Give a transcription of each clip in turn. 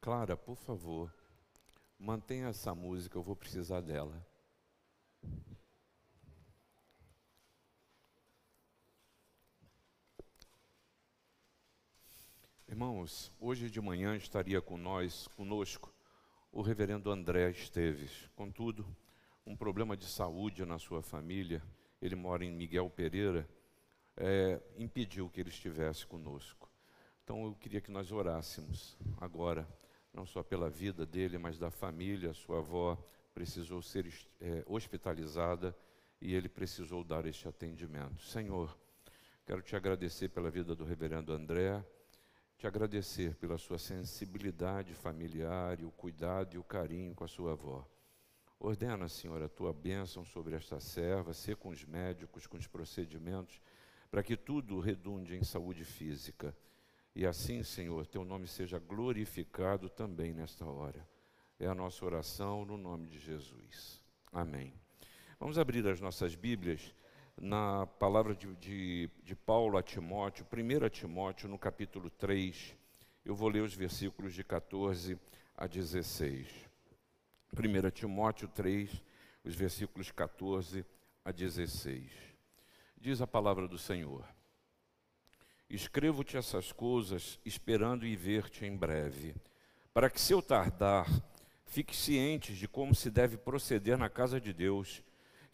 Clara, por favor, mantenha essa música, eu vou precisar dela. Irmãos, hoje de manhã estaria com nós, conosco, o reverendo André Esteves. Contudo, um problema de saúde na sua família, ele mora em Miguel Pereira, é, impediu que ele estivesse conosco. Então eu queria que nós orássemos agora, não só pela vida dele, mas da família. Sua avó precisou ser é, hospitalizada e ele precisou dar este atendimento. Senhor, quero te agradecer pela vida do reverendo André te agradecer pela sua sensibilidade familiar e o cuidado e o carinho com a sua avó. Ordena, Senhor, a tua bênção sobre esta serva, ser com os médicos, com os procedimentos, para que tudo redunde em saúde física. E assim, Senhor, teu nome seja glorificado também nesta hora. É a nossa oração no nome de Jesus. Amém. Vamos abrir as nossas Bíblias na palavra de, de, de Paulo a Timóteo, 1 Timóteo, no capítulo 3. Eu vou ler os versículos de 14 a 16. 1 Timóteo 3, os versículos 14 a 16. Diz a palavra do Senhor: Escrevo-te essas coisas, esperando e ver-te em breve, para que, se eu tardar, fique cientes de como se deve proceder na casa de Deus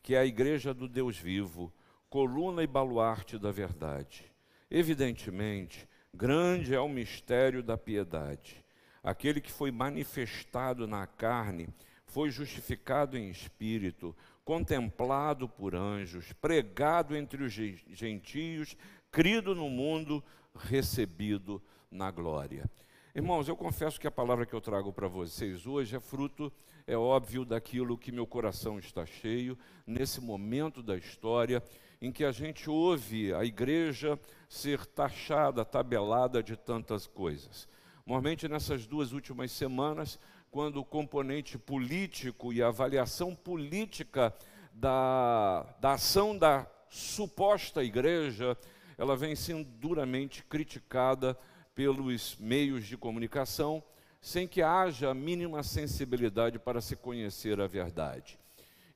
que é a igreja do Deus vivo, coluna e baluarte da verdade. Evidentemente, grande é o mistério da piedade. Aquele que foi manifestado na carne foi justificado em espírito, contemplado por anjos, pregado entre os gentios, crido no mundo, recebido na glória. Irmãos, eu confesso que a palavra que eu trago para vocês hoje é fruto, é óbvio, daquilo que meu coração está cheio, nesse momento da história em que a gente ouve a igreja ser taxada, tabelada de tantas coisas. Normalmente nessas duas últimas semanas, quando o componente político e a avaliação política da, da ação da suposta igreja, ela vem sendo duramente criticada pelos meios de comunicação, sem que haja a mínima sensibilidade para se conhecer a verdade.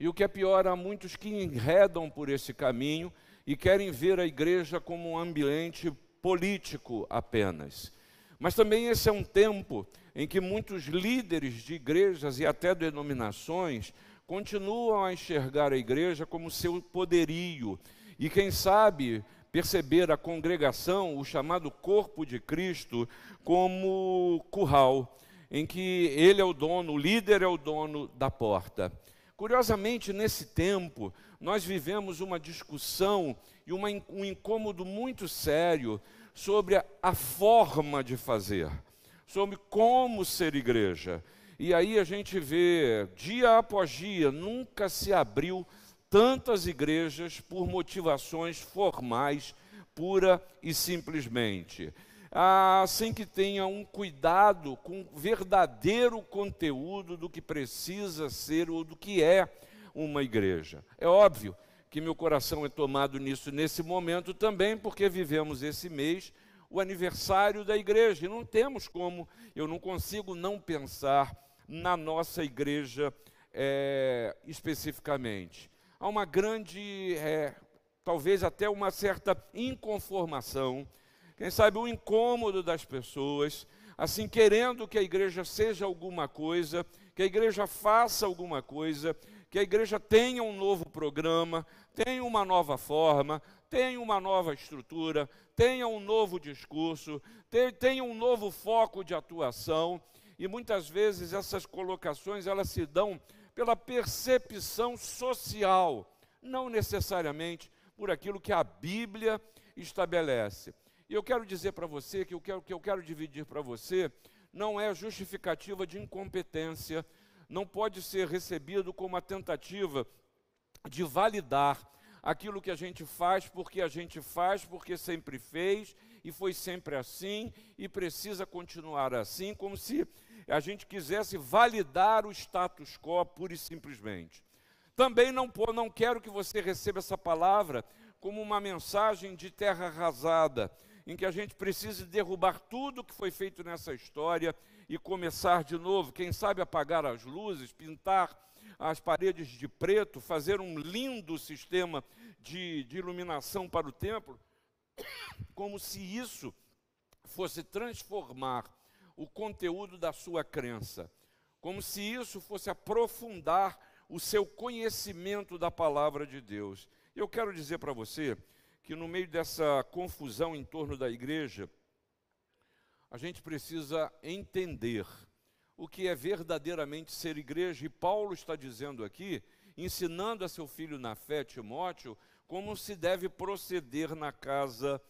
E o que é pior, há muitos que enredam por esse caminho e querem ver a igreja como um ambiente político apenas. Mas também esse é um tempo em que muitos líderes de igrejas e até denominações continuam a enxergar a igreja como seu poderio. E quem sabe perceber a congregação, o chamado corpo de Cristo, como curral, em que ele é o dono, o líder é o dono da porta. Curiosamente, nesse tempo, nós vivemos uma discussão e uma, um incômodo muito sério sobre a, a forma de fazer, sobre como ser igreja. E aí a gente vê, dia após dia, nunca se abriu tantas igrejas por motivações formais, pura e simplesmente. Ah, sem que tenha um cuidado com o verdadeiro conteúdo do que precisa ser ou do que é uma igreja. É óbvio que meu coração é tomado nisso nesse momento também, porque vivemos esse mês o aniversário da igreja e não temos como, eu não consigo não pensar na nossa igreja é, especificamente há uma grande, é, talvez até uma certa inconformação, quem sabe o incômodo das pessoas, assim querendo que a igreja seja alguma coisa, que a igreja faça alguma coisa, que a igreja tenha um novo programa, tenha uma nova forma, tenha uma nova estrutura, tenha um novo discurso, tenha um novo foco de atuação. E muitas vezes essas colocações elas se dão pela percepção social, não necessariamente por aquilo que a Bíblia estabelece. E eu quero dizer para você que o que eu quero dividir para você não é justificativa de incompetência, não pode ser recebido como uma tentativa de validar aquilo que a gente faz porque a gente faz, porque sempre fez e foi sempre assim e precisa continuar assim, como se a gente quisesse validar o status quo pura e simplesmente. Também não, não quero que você receba essa palavra como uma mensagem de terra arrasada, em que a gente precise derrubar tudo que foi feito nessa história e começar de novo. Quem sabe apagar as luzes, pintar as paredes de preto, fazer um lindo sistema de, de iluminação para o templo, como se isso fosse transformar o conteúdo da sua crença, como se isso fosse aprofundar o seu conhecimento da palavra de Deus. Eu quero dizer para você que no meio dessa confusão em torno da igreja, a gente precisa entender o que é verdadeiramente ser igreja, e Paulo está dizendo aqui, ensinando a seu filho na fé, Timóteo, como se deve proceder na casa de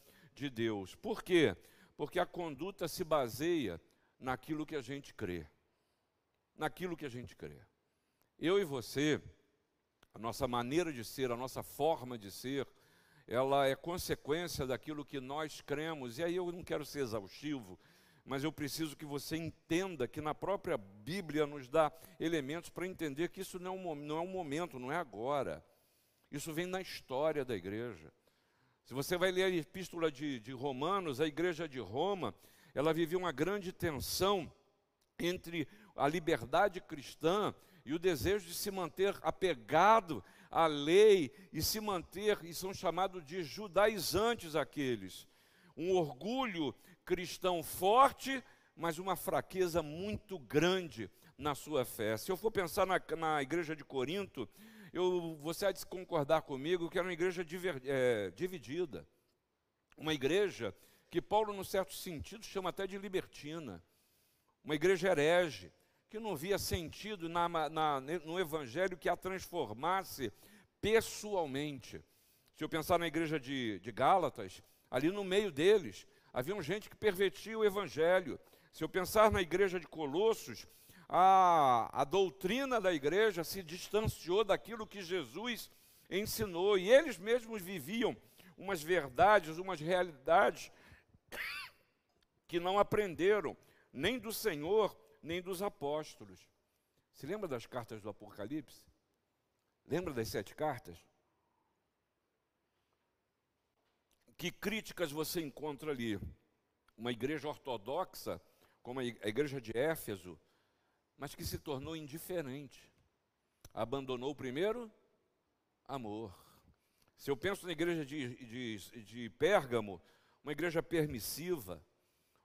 Deus. Por quê? Porque a conduta se baseia naquilo que a gente crê. Naquilo que a gente crê. Eu e você, a nossa maneira de ser, a nossa forma de ser, ela é consequência daquilo que nós cremos. E aí eu não quero ser exaustivo, mas eu preciso que você entenda que na própria Bíblia nos dá elementos para entender que isso não é, um, é momento, não é agora. Isso vem na história da igreja. Se você vai ler a epístola de, de Romanos, a igreja de Roma, ela vivia uma grande tensão entre a liberdade cristã e o desejo de se manter apegado à lei e se manter, e são chamados de judaizantes aqueles. Um orgulho cristão forte, mas uma fraqueza muito grande na sua fé. Se eu for pensar na, na igreja de Corinto, eu, você há de concordar comigo que era uma igreja diver, é, dividida. Uma igreja que Paulo, num certo sentido, chama até de libertina. Uma igreja herege, que não via sentido na, na, no evangelho que a transformasse pessoalmente. Se eu pensar na igreja de, de Gálatas, ali no meio deles, havia gente que pervertia o evangelho. Se eu pensar na igreja de Colossos, a, a doutrina da igreja se distanciou daquilo que Jesus ensinou, e eles mesmos viviam umas verdades, umas realidades que não aprenderam nem do Senhor, nem dos apóstolos. Se lembra das cartas do Apocalipse? Lembra das sete cartas? Que críticas você encontra ali? Uma igreja ortodoxa, como a igreja de Éfeso, mas que se tornou indiferente. Abandonou o primeiro amor. Se eu penso na igreja de, de, de Pérgamo, uma igreja permissiva,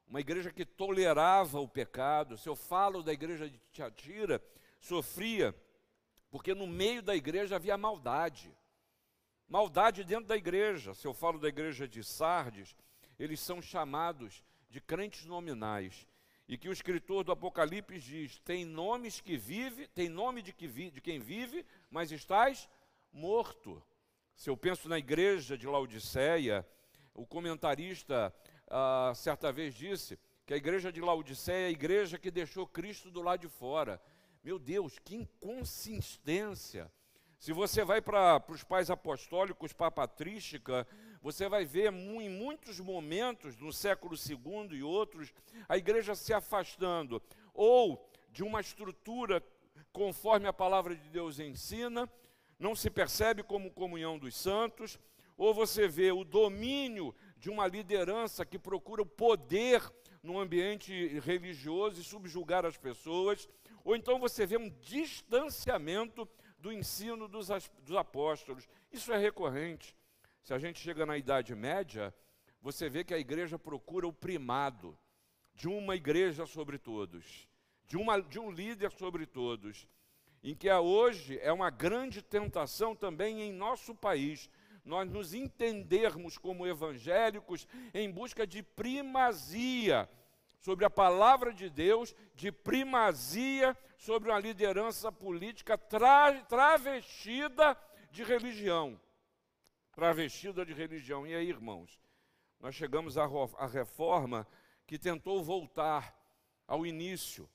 uma igreja que tolerava o pecado. Se eu falo da igreja de Tiatira, sofria, porque no meio da igreja havia maldade. Maldade dentro da igreja. Se eu falo da igreja de Sardes, eles são chamados de crentes nominais e que o escritor do Apocalipse diz: tem nomes que vive, tem nome de, que vi, de quem vive, mas estás morto. Se eu penso na igreja de Laodiceia, o comentarista ah, certa vez disse que a igreja de Laodiceia é a igreja que deixou Cristo do lado de fora. Meu Deus, que inconsistência! Se você vai para os pais apostólicos, para a patrística, você vai ver em muitos momentos, no século II e outros, a igreja se afastando ou de uma estrutura conforme a palavra de Deus ensina, não se percebe como comunhão dos santos, ou você vê o domínio de uma liderança que procura o poder no ambiente religioso e subjugar as pessoas, ou então você vê um distanciamento do ensino dos, dos apóstolos. Isso é recorrente. Se a gente chega na Idade Média, você vê que a igreja procura o primado de uma igreja sobre todos, de, uma, de um líder sobre todos, em que hoje é uma grande tentação também em nosso país nós nos entendermos como evangélicos em busca de primazia sobre a palavra de Deus, de primazia sobre uma liderança política tra travestida de religião travestida de religião. E aí, irmãos, nós chegamos à, à reforma que tentou voltar ao início,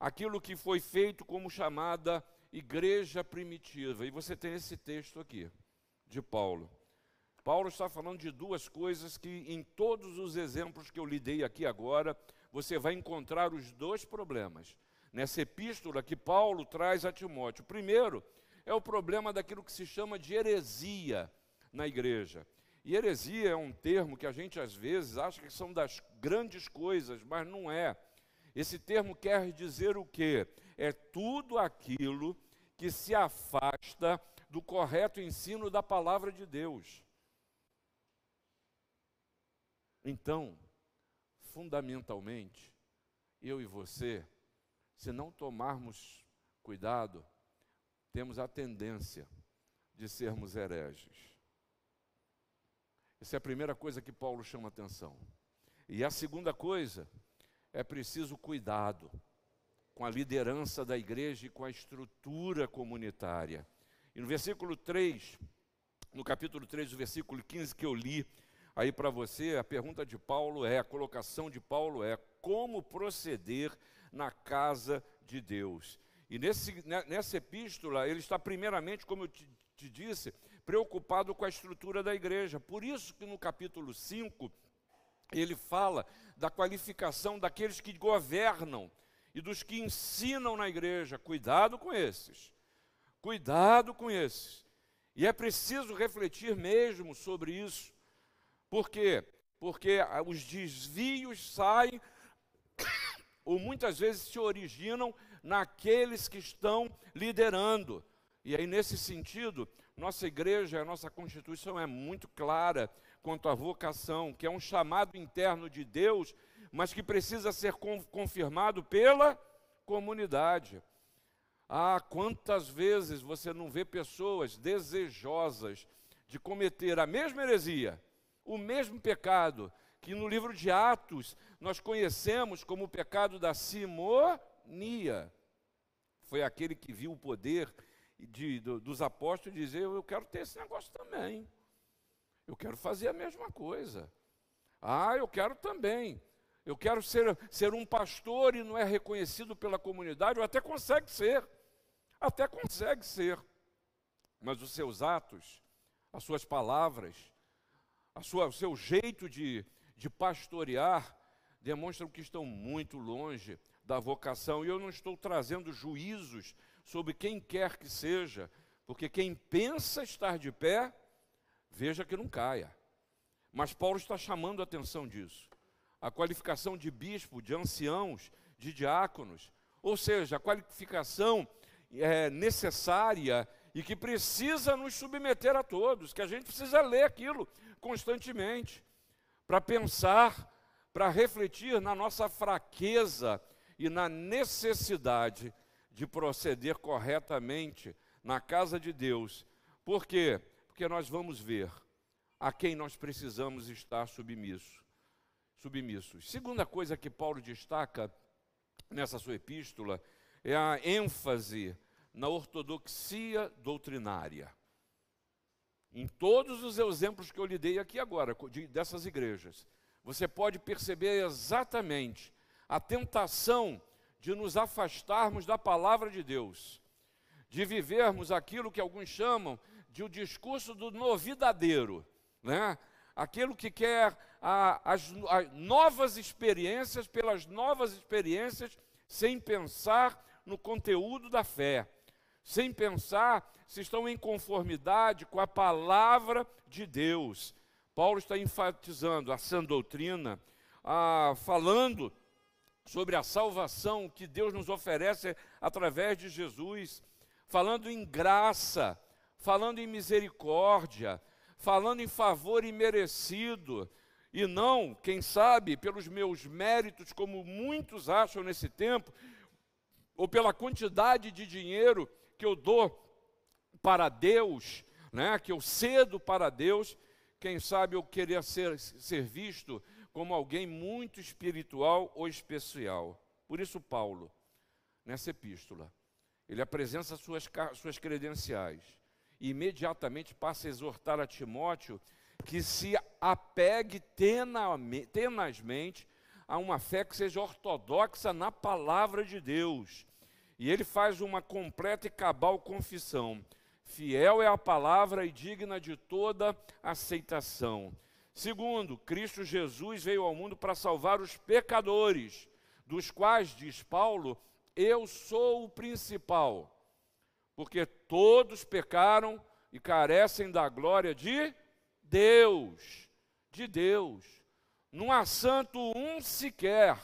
aquilo que foi feito como chamada igreja primitiva. E você tem esse texto aqui, de Paulo. Paulo está falando de duas coisas que, em todos os exemplos que eu lhe dei aqui agora, você vai encontrar os dois problemas. Nessa epístola que Paulo traz a Timóteo. O primeiro é o problema daquilo que se chama de heresia na igreja. E heresia é um termo que a gente às vezes acha que são das grandes coisas, mas não é. Esse termo quer dizer o quê? É tudo aquilo que se afasta do correto ensino da palavra de Deus. Então, fundamentalmente, eu e você, se não tomarmos cuidado, temos a tendência de sermos hereges. Essa é a primeira coisa que Paulo chama atenção. E a segunda coisa, é preciso cuidado com a liderança da igreja e com a estrutura comunitária. E no versículo 3, no capítulo 3, o versículo 15 que eu li aí para você, a pergunta de Paulo é, a colocação de Paulo é: como proceder na casa de Deus? E nesse, né, nessa epístola, ele está primeiramente, como eu te, te disse, preocupado com a estrutura da igreja. Por isso que no capítulo 5, ele fala da qualificação daqueles que governam e dos que ensinam na igreja. Cuidado com esses. Cuidado com esses. E é preciso refletir mesmo sobre isso. Por quê? Porque os desvios saem ou muitas vezes se originam naqueles que estão liderando. E aí, nesse sentido, nossa igreja, a nossa Constituição é muito clara quanto à vocação, que é um chamado interno de Deus, mas que precisa ser confirmado pela comunidade. Ah, quantas vezes você não vê pessoas desejosas de cometer a mesma heresia, o mesmo pecado, que no livro de Atos nós conhecemos como o pecado da simonia. Foi aquele que viu o poder de, do, dos apóstolos dizer: Eu quero ter esse negócio também. Eu quero fazer a mesma coisa. Ah, eu quero também. Eu quero ser, ser um pastor e não é reconhecido pela comunidade, ou até consegue ser. Até consegue ser. Mas os seus atos, as suas palavras, a sua, o seu jeito de, de pastorear, demonstram que estão muito longe da vocação. E eu não estou trazendo juízos sobre quem quer que seja, porque quem pensa estar de pé, veja que não caia. Mas Paulo está chamando a atenção disso. A qualificação de bispo, de anciãos, de diáconos, ou seja, a qualificação é, necessária e que precisa nos submeter a todos, que a gente precisa ler aquilo constantemente, para pensar, para refletir na nossa fraqueza e na necessidade de proceder corretamente na casa de Deus. Por quê? Porque nós vamos ver a quem nós precisamos estar submisso, submissos. Segunda coisa que Paulo destaca nessa sua epístola é a ênfase na ortodoxia doutrinária. Em todos os exemplos que eu lhe dei aqui agora, de, dessas igrejas, você pode perceber exatamente a tentação de nos afastarmos da palavra de Deus, de vivermos aquilo que alguns chamam de o discurso do novidadeiro, né? aquilo que quer a, as, as novas experiências pelas novas experiências, sem pensar no conteúdo da fé, sem pensar se estão em conformidade com a palavra de Deus. Paulo está enfatizando a sã doutrina, ah, falando sobre a salvação que Deus nos oferece através de Jesus, falando em graça, falando em misericórdia, falando em favor imerecido, e não, quem sabe, pelos meus méritos, como muitos acham nesse tempo, ou pela quantidade de dinheiro que eu dou para Deus, né, que eu cedo para Deus, quem sabe eu queria ser, ser visto como alguém muito espiritual ou especial. Por isso, Paulo, nessa epístola, ele apresenta suas, suas credenciais e imediatamente passa a exortar a Timóteo que se apegue tenazmente a uma fé que seja ortodoxa na palavra de Deus. E ele faz uma completa e cabal confissão. Fiel é a palavra e digna de toda aceitação. Segundo, Cristo Jesus veio ao mundo para salvar os pecadores, dos quais, diz Paulo, eu sou o principal, porque todos pecaram e carecem da glória de Deus, de Deus. Não há santo um sequer.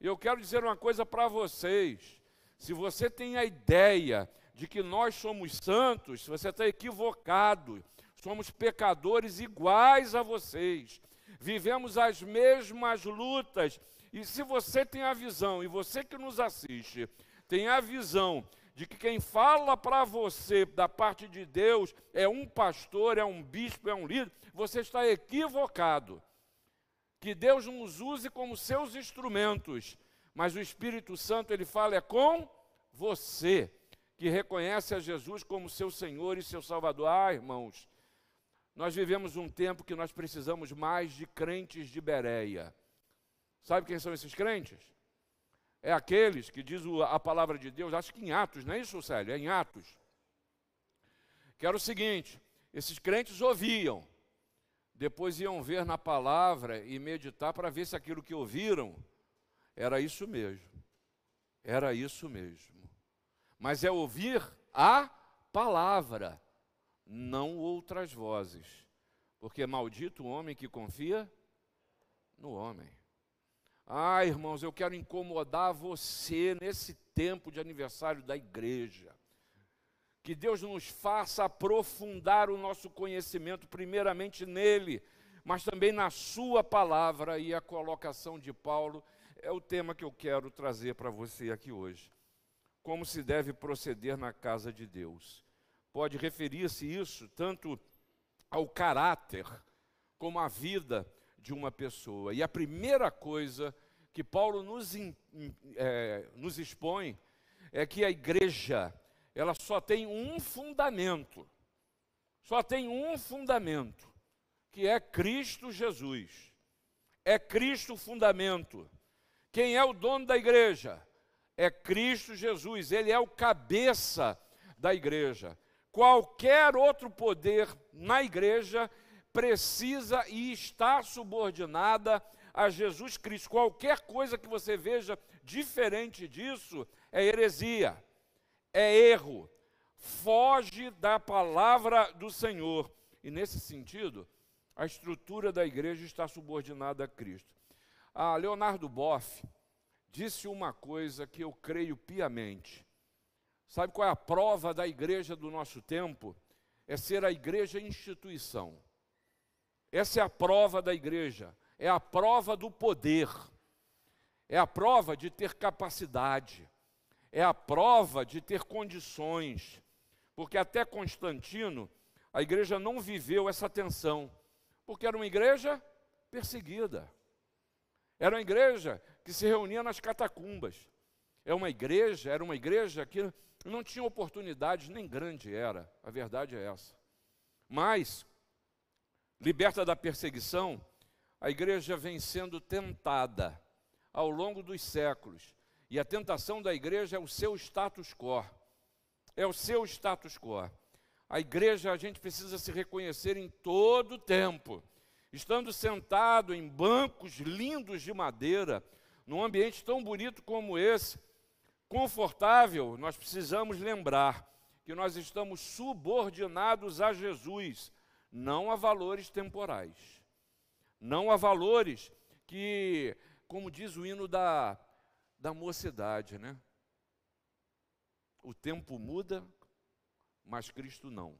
Eu quero dizer uma coisa para vocês. Se você tem a ideia de que nós somos santos, você está equivocado, somos pecadores iguais a vocês, vivemos as mesmas lutas. E se você tem a visão, e você que nos assiste, tem a visão de que quem fala para você da parte de Deus é um pastor, é um bispo, é um líder, você está equivocado. Que Deus nos use como seus instrumentos, mas o Espírito Santo ele fala é com você que reconhece a Jesus como seu Senhor e seu Salvador. Ah, irmãos, nós vivemos um tempo que nós precisamos mais de crentes de Bereia. Sabe quem são esses crentes? é aqueles que diz a palavra de Deus, acho que em Atos, não é isso, Célio? É em Atos. Que era o seguinte: esses crentes ouviam, depois iam ver na palavra e meditar para ver se aquilo que ouviram era isso mesmo. Era isso mesmo. Mas é ouvir a palavra, não outras vozes. Porque maldito o homem que confia no homem. Ah, irmãos, eu quero incomodar você nesse tempo de aniversário da igreja. Que Deus nos faça aprofundar o nosso conhecimento, primeiramente nele, mas também na Sua palavra. E a colocação de Paulo é o tema que eu quero trazer para você aqui hoje. Como se deve proceder na casa de Deus. Pode referir-se isso tanto ao caráter como à vida de uma pessoa. E a primeira coisa que Paulo nos, é, nos expõe é que a igreja ela só tem um fundamento, só tem um fundamento, que é Cristo Jesus. É Cristo o fundamento. Quem é o dono da igreja? É Cristo Jesus, ele é o cabeça da igreja. Qualquer outro poder na igreja precisa e está subordinada a Jesus Cristo. Qualquer coisa que você veja diferente disso é heresia, é erro, foge da palavra do Senhor. E nesse sentido, a estrutura da igreja está subordinada a Cristo. A Leonardo Boff disse uma coisa que eu creio piamente. Sabe qual é a prova da igreja do nosso tempo? É ser a igreja instituição. Essa é a prova da igreja, é a prova do poder, é a prova de ter capacidade, é a prova de ter condições, porque até Constantino, a igreja não viveu essa tensão, porque era uma igreja perseguida, era uma igreja que se reunia nas catacumbas, é uma igreja, era uma igreja que não tinha oportunidades, nem grande era, a verdade é essa. Mas liberta da perseguição, a igreja vem sendo tentada ao longo dos séculos. E a tentação da igreja é o seu status quo. É o seu status quo. A igreja, a gente precisa se reconhecer em todo o tempo. Estando sentado em bancos lindos de madeira, num ambiente tão bonito como esse, confortável, nós precisamos lembrar que nós estamos subordinados a Jesus não a valores temporais, não a valores que, como diz o hino da, da mocidade, né? O tempo muda, mas Cristo não.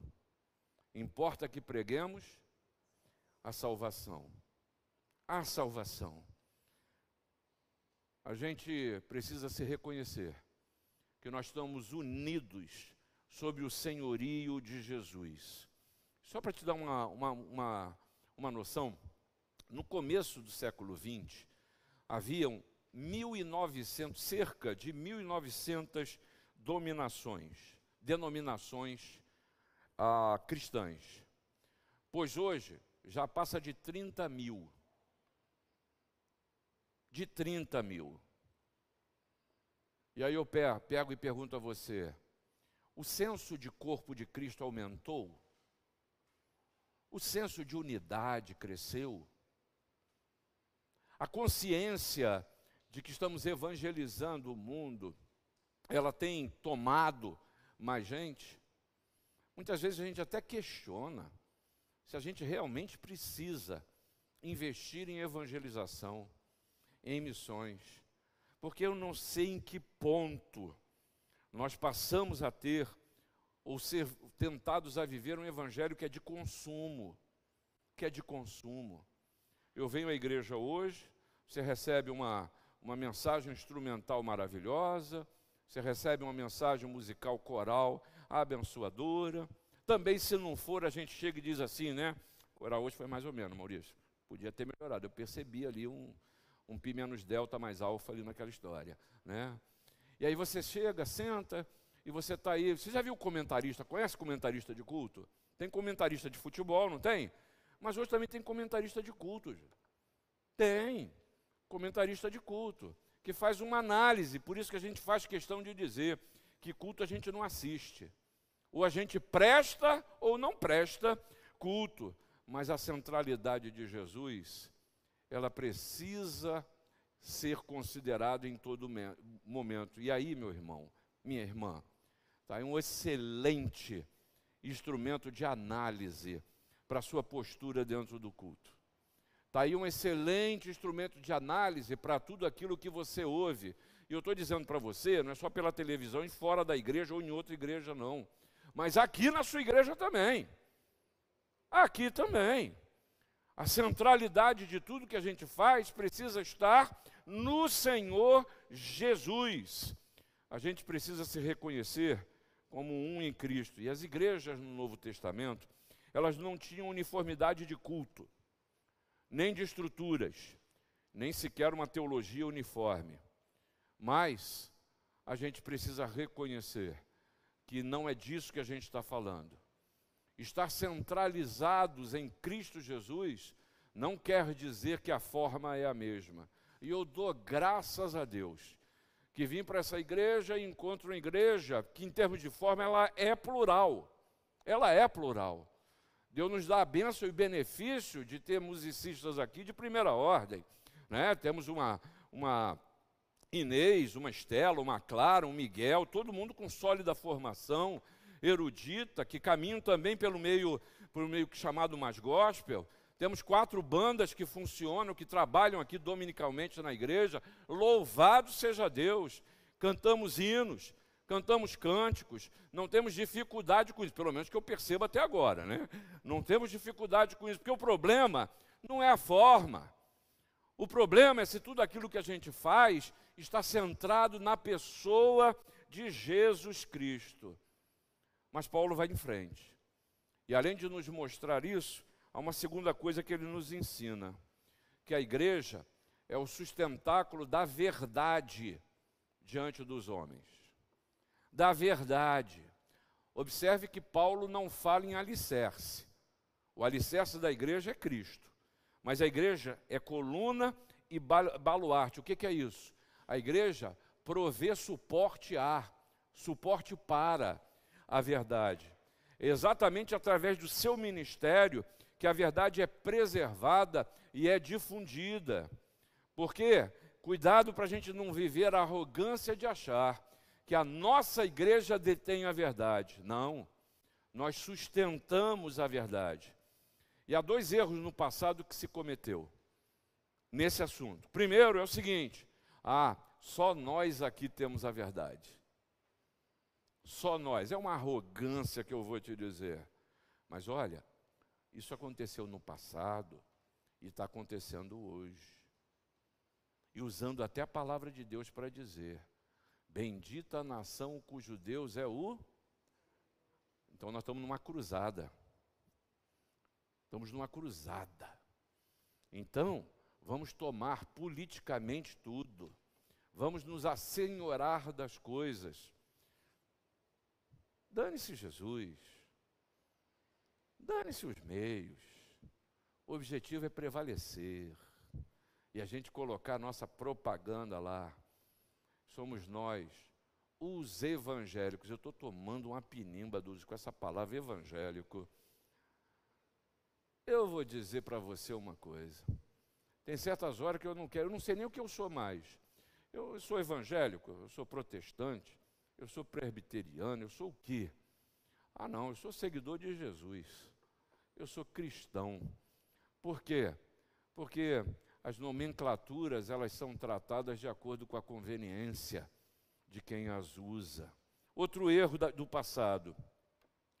Importa que preguemos a salvação. A salvação. A gente precisa se reconhecer que nós estamos unidos sob o senhorio de Jesus. Só para te dar uma, uma, uma, uma noção, no começo do século XX, haviam 1.900, cerca de 1.900 dominações, denominações ah, cristãs. Pois hoje já passa de 30 mil. De 30 mil. E aí eu pego e pergunto a você: o senso de corpo de Cristo aumentou? O senso de unidade cresceu. A consciência de que estamos evangelizando o mundo, ela tem tomado mais gente. Muitas vezes a gente até questiona. Se a gente realmente precisa investir em evangelização, em missões, porque eu não sei em que ponto nós passamos a ter ou ser tentados a viver um evangelho que é de consumo, que é de consumo. Eu venho à igreja hoje, você recebe uma, uma mensagem instrumental maravilhosa, você recebe uma mensagem musical coral abençoadora. Também, se não for, a gente chega e diz assim, né? Coral hoje foi mais ou menos, Maurício. Podia ter melhorado. Eu percebi ali um, um pi menos delta mais alfa ali naquela história, né? E aí você chega, senta, e você está aí. Você já viu comentarista? Conhece comentarista de culto? Tem comentarista de futebol, não tem? Mas hoje também tem comentarista de culto. Tem. Comentarista de culto. Que faz uma análise. Por isso que a gente faz questão de dizer que culto a gente não assiste. Ou a gente presta ou não presta culto. Mas a centralidade de Jesus, ela precisa ser considerada em todo momento. E aí, meu irmão, minha irmã, Tá? É um excelente instrumento de análise para a sua postura dentro do culto. Está aí um excelente instrumento de análise para tudo aquilo que você ouve. E eu estou dizendo para você, não é só pela televisão, fora da igreja ou em outra igreja, não. Mas aqui na sua igreja também. Aqui também. A centralidade de tudo que a gente faz precisa estar no Senhor Jesus. A gente precisa se reconhecer como um em Cristo. E as igrejas no Novo Testamento, elas não tinham uniformidade de culto, nem de estruturas, nem sequer uma teologia uniforme. Mas a gente precisa reconhecer que não é disso que a gente está falando. Estar centralizados em Cristo Jesus não quer dizer que a forma é a mesma. E eu dou graças a Deus que vim para essa igreja e encontro uma igreja que, em termos de forma, ela é plural. Ela é plural. Deus nos dá a bênção e benefício de ter musicistas aqui de primeira ordem. Né? Temos uma, uma Inês, uma Estela, uma Clara, um Miguel, todo mundo com sólida formação, erudita, que caminham também pelo meio, pelo meio chamado mais gospel. Temos quatro bandas que funcionam, que trabalham aqui dominicalmente na igreja. Louvado seja Deus! Cantamos hinos, cantamos cânticos, não temos dificuldade com isso, pelo menos que eu percebo até agora, né? Não temos dificuldade com isso, porque o problema não é a forma. O problema é se tudo aquilo que a gente faz está centrado na pessoa de Jesus Cristo. Mas Paulo vai em frente. E além de nos mostrar isso, há uma segunda coisa que ele nos ensina: que a igreja é o sustentáculo da verdade diante dos homens. Da verdade. Observe que Paulo não fala em alicerce. O alicerce da igreja é Cristo. Mas a igreja é coluna e baluarte. O que, é isso? A igreja provê suporte a, suporte para a verdade. exatamente através do seu ministério que a verdade é preservada e é difundida. Porque, cuidado para a gente não viver a arrogância de achar que a nossa igreja detém a verdade. Não, nós sustentamos a verdade. E há dois erros no passado que se cometeu nesse assunto. Primeiro é o seguinte: ah, só nós aqui temos a verdade. Só nós. É uma arrogância que eu vou te dizer. Mas olha, isso aconteceu no passado e está acontecendo hoje. E usando até a palavra de Deus para dizer: Bendita a nação cujo Deus é o. Então nós estamos numa cruzada. Estamos numa cruzada. Então, vamos tomar politicamente tudo. Vamos nos assenhorar das coisas. Dane-se Jesus. Dane-se os meios. O objetivo é prevalecer. E a gente colocar nossa propaganda lá. Somos nós, os evangélicos. Eu estou tomando uma pinimba dos, com essa palavra evangélico. Eu vou dizer para você uma coisa. Tem certas horas que eu não quero, eu não sei nem o que eu sou mais. Eu, sou evangélico, eu sou protestante, eu sou presbiteriano, eu sou o quê? Ah, não, eu sou seguidor de Jesus. eu sou cristão. Por quê? Porque as nomenclaturas elas são tratadas de acordo com a conveniência de quem as usa. Outro erro do passado.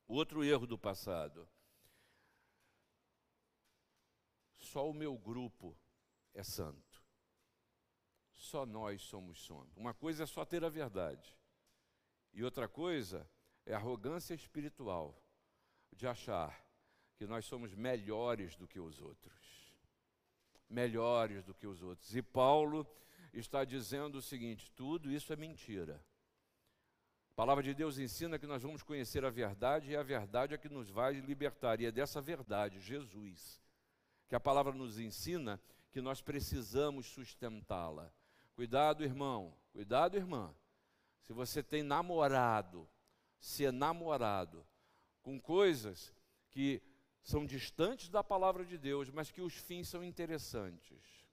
Outro erro do passado. Só o meu grupo é santo. Só nós somos santos. Uma coisa é só ter a verdade. E outra coisa é arrogância espiritual de achar que nós somos melhores do que os outros. Melhores do que os outros. E Paulo está dizendo o seguinte: tudo isso é mentira. A palavra de Deus ensina que nós vamos conhecer a verdade e a verdade é que nos vai libertar. E é dessa verdade, Jesus, que a palavra nos ensina que nós precisamos sustentá-la. Cuidado, irmão, cuidado, irmã. Se você tem namorado, se é namorado com coisas que são distantes da palavra de Deus, mas que os fins são interessantes.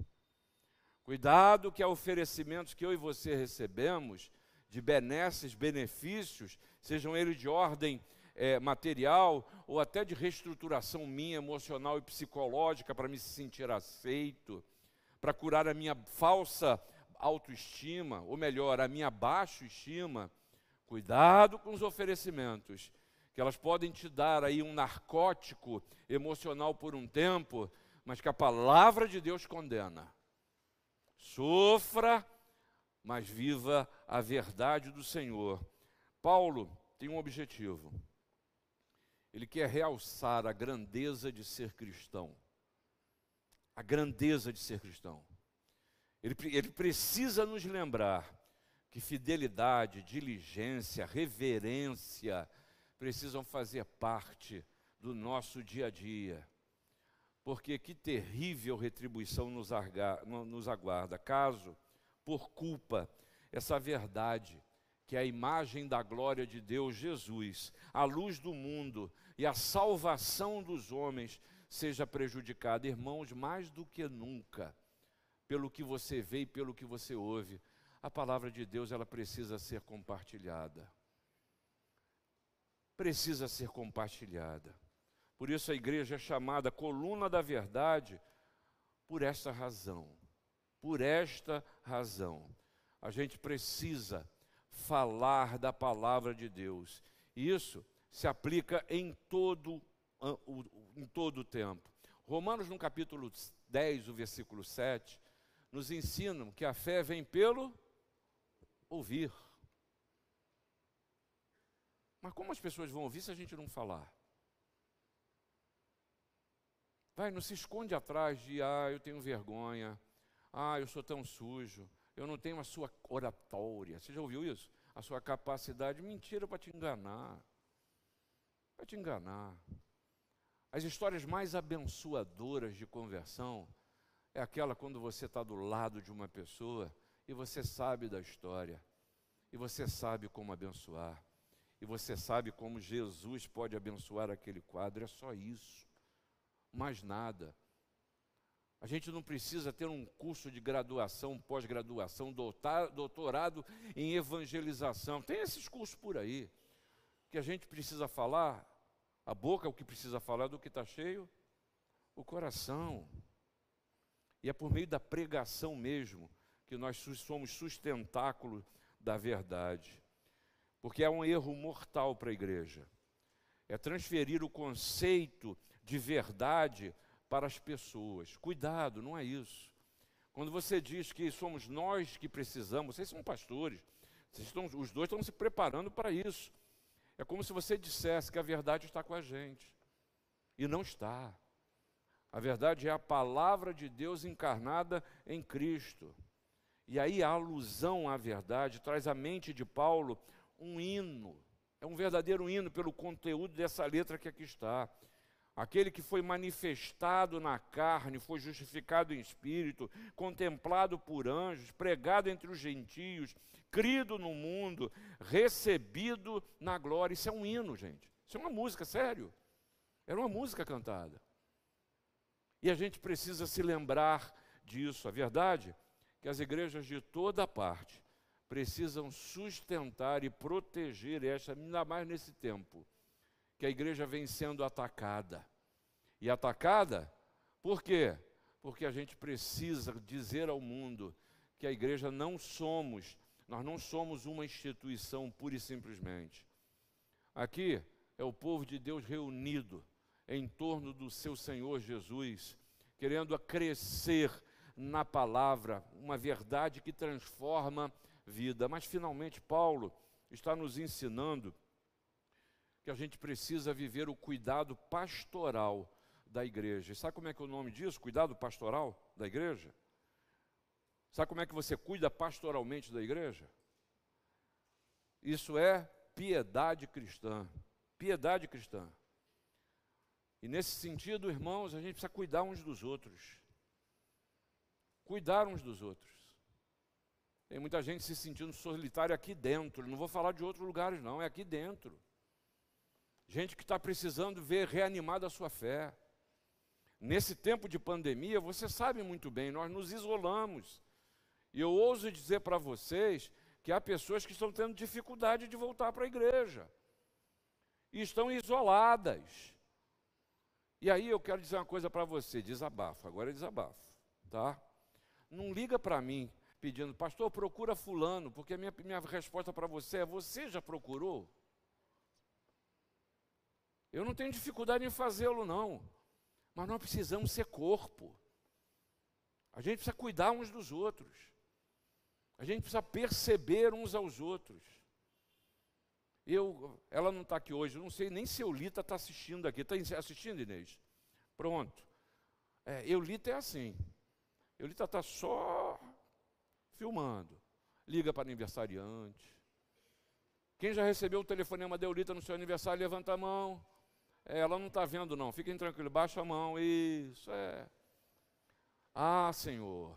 Cuidado que há oferecimentos que eu e você recebemos de benesses, benefícios, sejam eles de ordem é, material ou até de reestruturação minha emocional e psicológica para me sentir aceito, para curar a minha falsa autoestima, ou melhor, a minha baixa estima. Cuidado com os oferecimentos, que elas podem te dar aí um narcótico emocional por um tempo, mas que a palavra de Deus condena. Sofra mas viva a verdade do Senhor. Paulo tem um objetivo. Ele quer realçar a grandeza de ser cristão. A grandeza de ser cristão. Ele, ele precisa nos lembrar que fidelidade, diligência, reverência precisam fazer parte do nosso dia a dia. Porque que terrível retribuição nos, nos aguarda caso por culpa essa verdade, que é a imagem da glória de Deus, Jesus, a luz do mundo e a salvação dos homens, seja prejudicada. Irmãos, mais do que nunca, pelo que você vê e pelo que você ouve, a palavra de Deus ela precisa ser compartilhada. Precisa ser compartilhada. Por isso a igreja é chamada coluna da verdade por esta razão. Por esta razão, a gente precisa falar da palavra de Deus. Isso se aplica em todo em todo o tempo. Romanos no capítulo 10, o versículo 7, nos ensinam que a fé vem pelo ouvir. Mas como as pessoas vão ouvir se a gente não falar? Vai, não se esconde atrás de, ah, eu tenho vergonha, ah, eu sou tão sujo, eu não tenho a sua oratória. Você já ouviu isso? A sua capacidade. Mentira para te enganar. Para te enganar. As histórias mais abençoadoras de conversão é aquela quando você está do lado de uma pessoa e você sabe da história, e você sabe como abençoar, e você sabe como Jesus pode abençoar aquele quadro. É só isso, mais nada. A gente não precisa ter um curso de graduação, pós-graduação, doutorado em evangelização. Tem esses cursos por aí. Que a gente precisa falar, a boca é o que precisa falar do que está cheio, o coração. E é por meio da pregação mesmo que nós somos sustentáculo da verdade. Porque é um erro mortal para a igreja. É transferir o conceito de verdade para as pessoas. Cuidado, não é isso. Quando você diz que somos nós que precisamos, vocês são pastores, vocês estão, os dois estão se preparando para isso. É como se você dissesse que a verdade está com a gente. E não está. A verdade é a palavra de Deus encarnada em Cristo. E aí a alusão à verdade traz à mente de Paulo um hino. É um verdadeiro hino pelo conteúdo dessa letra que aqui está. Aquele que foi manifestado na carne, foi justificado em espírito, contemplado por anjos, pregado entre os gentios, crido no mundo, recebido na glória. Isso é um hino, gente. Isso é uma música, sério. Era uma música cantada. E a gente precisa se lembrar disso. A verdade é que as igrejas de toda parte precisam sustentar e proteger esta, ainda mais nesse tempo que a igreja vem sendo atacada. E atacada. Por quê? Porque a gente precisa dizer ao mundo que a igreja não somos, nós não somos uma instituição pura e simplesmente. Aqui é o povo de Deus reunido em torno do seu Senhor Jesus, querendo crescer na palavra, uma verdade que transforma vida. Mas finalmente Paulo está nos ensinando que a gente precisa viver o cuidado pastoral da igreja. E sabe como é que é o nome disso? Cuidado pastoral da igreja? Sabe como é que você cuida pastoralmente da igreja? Isso é piedade cristã. Piedade cristã. E nesse sentido, irmãos, a gente precisa cuidar uns dos outros. Cuidar uns dos outros. Tem muita gente se sentindo solitária aqui dentro. Não vou falar de outros lugares, não, é aqui dentro. Gente que está precisando ver reanimada a sua fé. Nesse tempo de pandemia, você sabe muito bem, nós nos isolamos. E eu ouso dizer para vocês que há pessoas que estão tendo dificuldade de voltar para a igreja. E estão isoladas. E aí eu quero dizer uma coisa para você, desabafo, agora é desabafo, tá? Não liga para mim pedindo, pastor, procura fulano, porque a minha, minha resposta para você é, você já procurou? Eu não tenho dificuldade em fazê-lo, não. Nós precisamos ser corpo. A gente precisa cuidar uns dos outros. A gente precisa perceber uns aos outros. Eu, ela não está aqui hoje, eu não sei nem se Eulita está assistindo aqui. Está assistindo, Inês? Pronto. É, Eulita é assim. Eulita está só filmando. Liga para aniversariante. Quem já recebeu o telefonema da Eulita no seu aniversário, levanta a mão. É, ela não está vendo, não. Fiquem tranquilos, baixa a mão. Isso é. Ah, Senhor.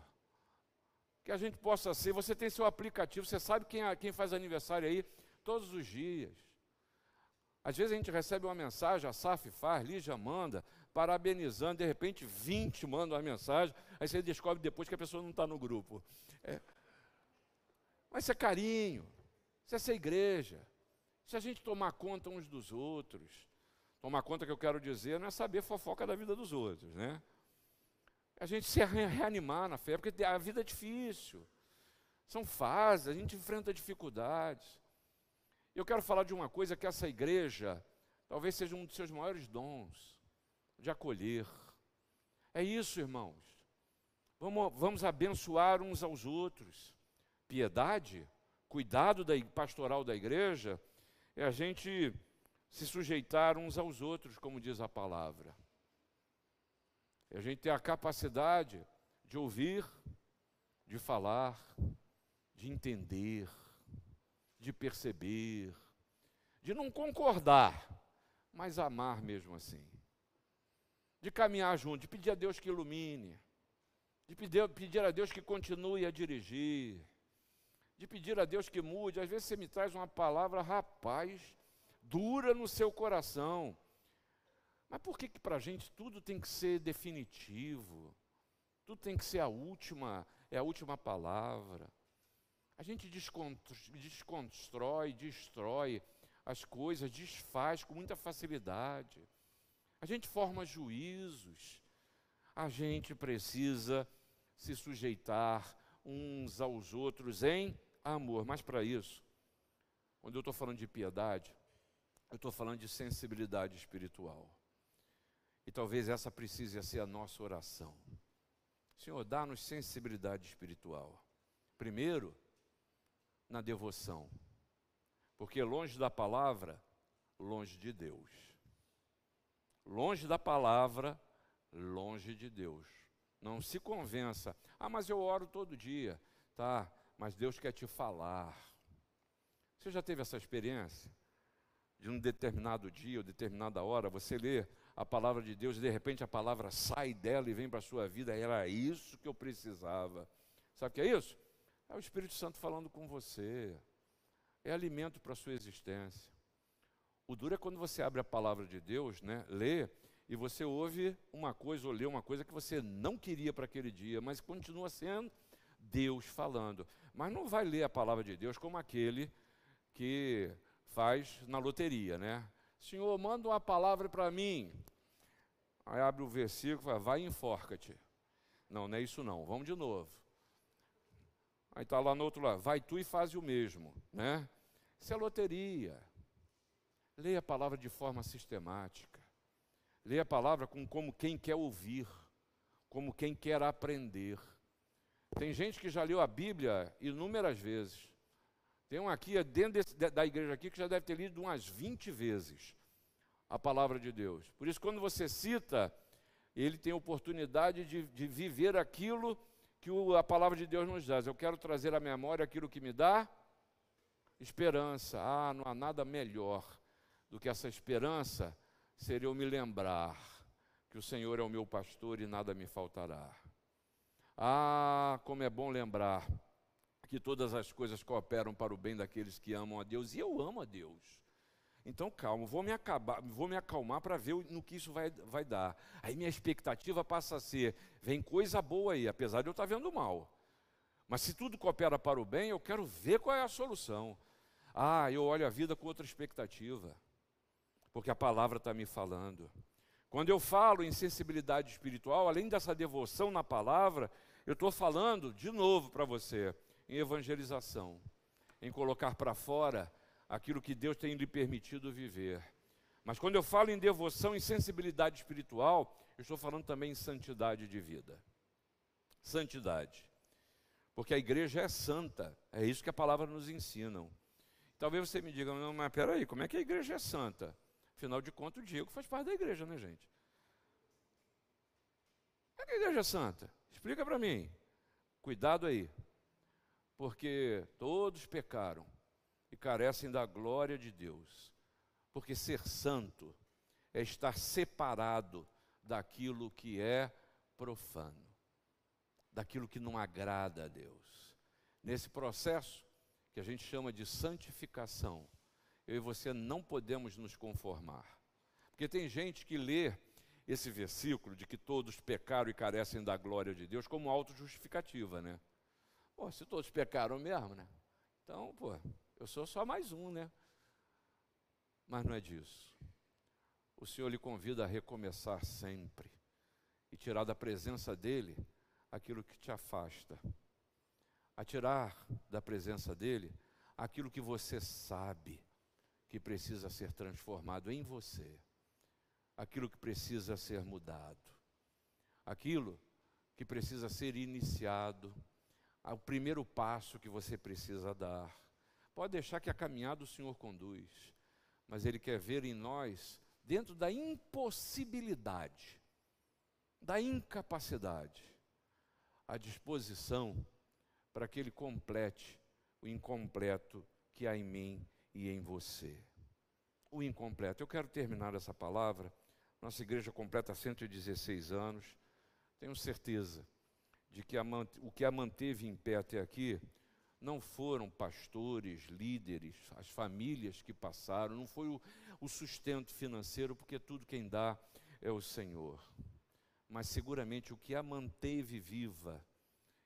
Que a gente possa ser. Você tem seu aplicativo, você sabe quem, quem faz aniversário aí todos os dias. Às vezes a gente recebe uma mensagem, a SAF faz, Lígia manda, parabenizando, de repente 20 mandam uma mensagem, aí você descobre depois que a pessoa não está no grupo. É. Mas isso é carinho, isso é ser igreja. Se a gente tomar conta uns dos outros, tomar conta que eu quero dizer não é saber fofoca da vida dos outros, né? A gente se reanimar na fé, porque a vida é difícil. São fases, a gente enfrenta dificuldades. Eu quero falar de uma coisa que essa igreja talvez seja um dos seus maiores dons, de acolher. É isso, irmãos. Vamos, vamos abençoar uns aos outros. Piedade, cuidado da pastoral da igreja, é a gente se sujeitar uns aos outros, como diz a palavra. É a gente ter a capacidade de ouvir, de falar, de entender de perceber, de não concordar, mas amar mesmo assim. De caminhar junto, de pedir a Deus que ilumine, de pedir, pedir a Deus que continue a dirigir, de pedir a Deus que mude. Às vezes você me traz uma palavra, rapaz, dura no seu coração. Mas por que, que para a gente tudo tem que ser definitivo? Tudo tem que ser a última, é a última palavra. A gente desconstrói, destrói as coisas, desfaz com muita facilidade. A gente forma juízos. A gente precisa se sujeitar uns aos outros em amor. Mas para isso, quando eu estou falando de piedade, eu estou falando de sensibilidade espiritual. E talvez essa precise ser a nossa oração. Senhor, dá-nos sensibilidade espiritual. Primeiro, na devoção. Porque longe da palavra, longe de Deus. Longe da palavra, longe de Deus. Não se convença. Ah, mas eu oro todo dia. Tá, mas Deus quer te falar. Você já teve essa experiência? De um determinado dia ou determinada hora, você lê a palavra de Deus e de repente a palavra sai dela e vem para a sua vida. Era isso que eu precisava. Sabe o que é isso? É o Espírito Santo falando com você. É alimento para a sua existência. O duro é quando você abre a palavra de Deus, né, lê, e você ouve uma coisa ou lê uma coisa que você não queria para aquele dia, mas continua sendo Deus falando. Mas não vai ler a palavra de Deus como aquele que faz na loteria, né? Senhor, manda uma palavra para mim. Aí abre o versículo e fala, vai e enforca-te. Não, não é isso não, vamos de novo. Aí está lá no outro lado, vai tu e faz o mesmo, né? Isso é loteria. Leia a palavra de forma sistemática. Leia a palavra com, como quem quer ouvir, como quem quer aprender. Tem gente que já leu a Bíblia inúmeras vezes. Tem um aqui, dentro desse, da igreja aqui, que já deve ter lido umas 20 vezes a palavra de Deus. Por isso, quando você cita, ele tem oportunidade de, de viver aquilo que o, a palavra de Deus nos dá. Eu quero trazer à memória aquilo que me dá esperança. Ah, não há nada melhor do que essa esperança seria eu me lembrar que o Senhor é o meu pastor e nada me faltará. Ah, como é bom lembrar que todas as coisas cooperam para o bem daqueles que amam a Deus, e eu amo a Deus. Então, calma, vou me, acabar, vou me acalmar para ver no que isso vai, vai dar. Aí minha expectativa passa a ser: vem coisa boa aí, apesar de eu estar vendo mal. Mas se tudo coopera para o bem, eu quero ver qual é a solução. Ah, eu olho a vida com outra expectativa, porque a palavra está me falando. Quando eu falo em sensibilidade espiritual, além dessa devoção na palavra, eu estou falando de novo para você em evangelização, em colocar para fora aquilo que Deus tem lhe permitido viver. Mas quando eu falo em devoção e sensibilidade espiritual, eu estou falando também em santidade de vida. Santidade. Porque a igreja é santa, é isso que a palavra nos ensina. Talvez você me diga, mas peraí, como é que a igreja é santa? Afinal de contas, o Diego faz parte da igreja, né, gente? Como é que a igreja é santa? Explica para mim. Cuidado aí. Porque todos pecaram e carecem da glória de Deus. Porque ser santo é estar separado daquilo que é profano, daquilo que não agrada a Deus. Nesse processo que a gente chama de santificação, eu e você não podemos nos conformar. Porque tem gente que lê esse versículo de que todos pecaram e carecem da glória de Deus como autojustificativa, né? Pô, se todos pecaram mesmo, né? Então, pô, eu sou só mais um, né? Mas não é disso. O Senhor lhe convida a recomeçar sempre e tirar da presença dEle aquilo que te afasta, a tirar da presença dEle aquilo que você sabe que precisa ser transformado em você, aquilo que precisa ser mudado, aquilo que precisa ser iniciado, o primeiro passo que você precisa dar Pode deixar que a caminhada o Senhor conduz, mas Ele quer ver em nós, dentro da impossibilidade, da incapacidade, a disposição para que Ele complete o incompleto que há em mim e em você. O incompleto. Eu quero terminar essa palavra. Nossa igreja completa 116 anos. Tenho certeza de que a, o que a manteve em pé até aqui não foram pastores, líderes, as famílias que passaram, não foi o, o sustento financeiro, porque tudo quem dá é o Senhor. Mas seguramente o que a manteve viva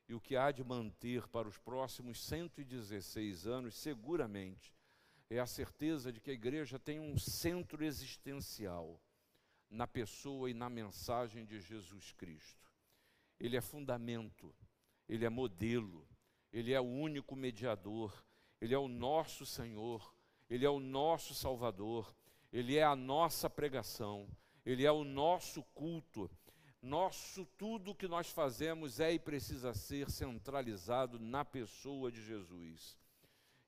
e o que há de manter para os próximos 116 anos, seguramente, é a certeza de que a igreja tem um centro existencial na pessoa e na mensagem de Jesus Cristo. Ele é fundamento, ele é modelo ele é o único mediador, Ele é o nosso Senhor, Ele é o nosso Salvador, Ele é a nossa pregação, Ele é o nosso culto. Nosso tudo que nós fazemos é e precisa ser centralizado na pessoa de Jesus.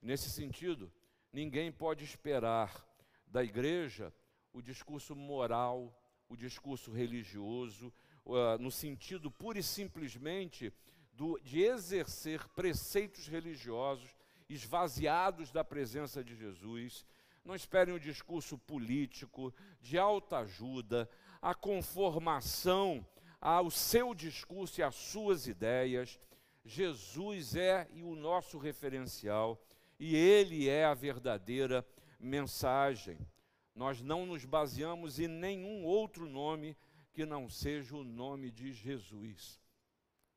Nesse sentido, ninguém pode esperar da igreja o discurso moral, o discurso religioso, uh, no sentido pura e simplesmente do, de exercer preceitos religiosos esvaziados da presença de Jesus. Não esperem um discurso político, de alta ajuda, a conformação ao seu discurso e às suas ideias. Jesus é o nosso referencial e ele é a verdadeira mensagem. Nós não nos baseamos em nenhum outro nome que não seja o nome de Jesus.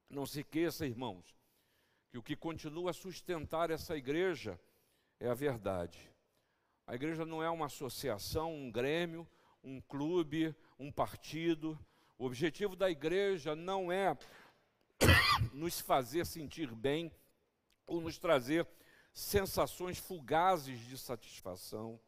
Não se esqueça, irmãos, que o que continua a sustentar essa igreja é a verdade. A igreja não é uma associação, um grêmio, um clube, um partido. O objetivo da igreja não é nos fazer sentir bem ou nos trazer sensações fugazes de satisfação.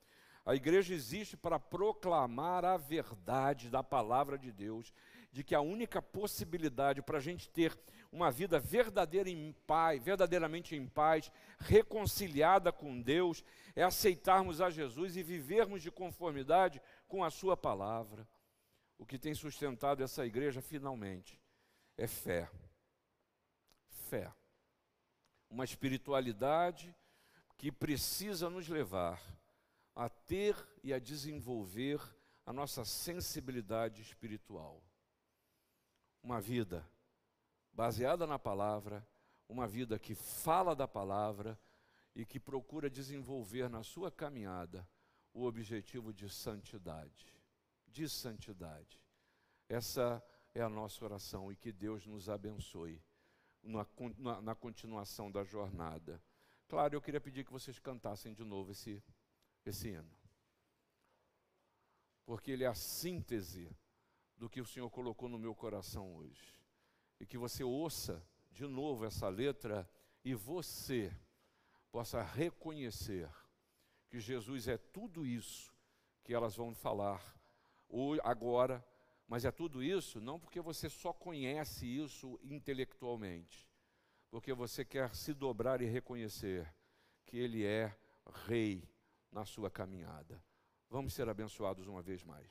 A igreja existe para proclamar a verdade da palavra de Deus, de que a única possibilidade para a gente ter uma vida verdadeira em paz, verdadeiramente em paz, reconciliada com Deus, é aceitarmos a Jesus e vivermos de conformidade com a Sua palavra. O que tem sustentado essa igreja, finalmente, é fé. Fé. Uma espiritualidade que precisa nos levar a ter e a desenvolver a nossa sensibilidade espiritual. Uma vida baseada na palavra, uma vida que fala da palavra e que procura desenvolver na sua caminhada o objetivo de santidade. De santidade. Essa é a nossa oração e que Deus nos abençoe na, na, na continuação da jornada. Claro, eu queria pedir que vocês cantassem de novo esse esse hino. Porque ele é a síntese do que o Senhor colocou no meu coração hoje. E que você ouça de novo essa letra e você possa reconhecer que Jesus é tudo isso que elas vão falar agora, mas é tudo isso não porque você só conhece isso intelectualmente, porque você quer se dobrar e reconhecer que Ele é Rei na sua caminhada. Vamos ser abençoados uma vez mais.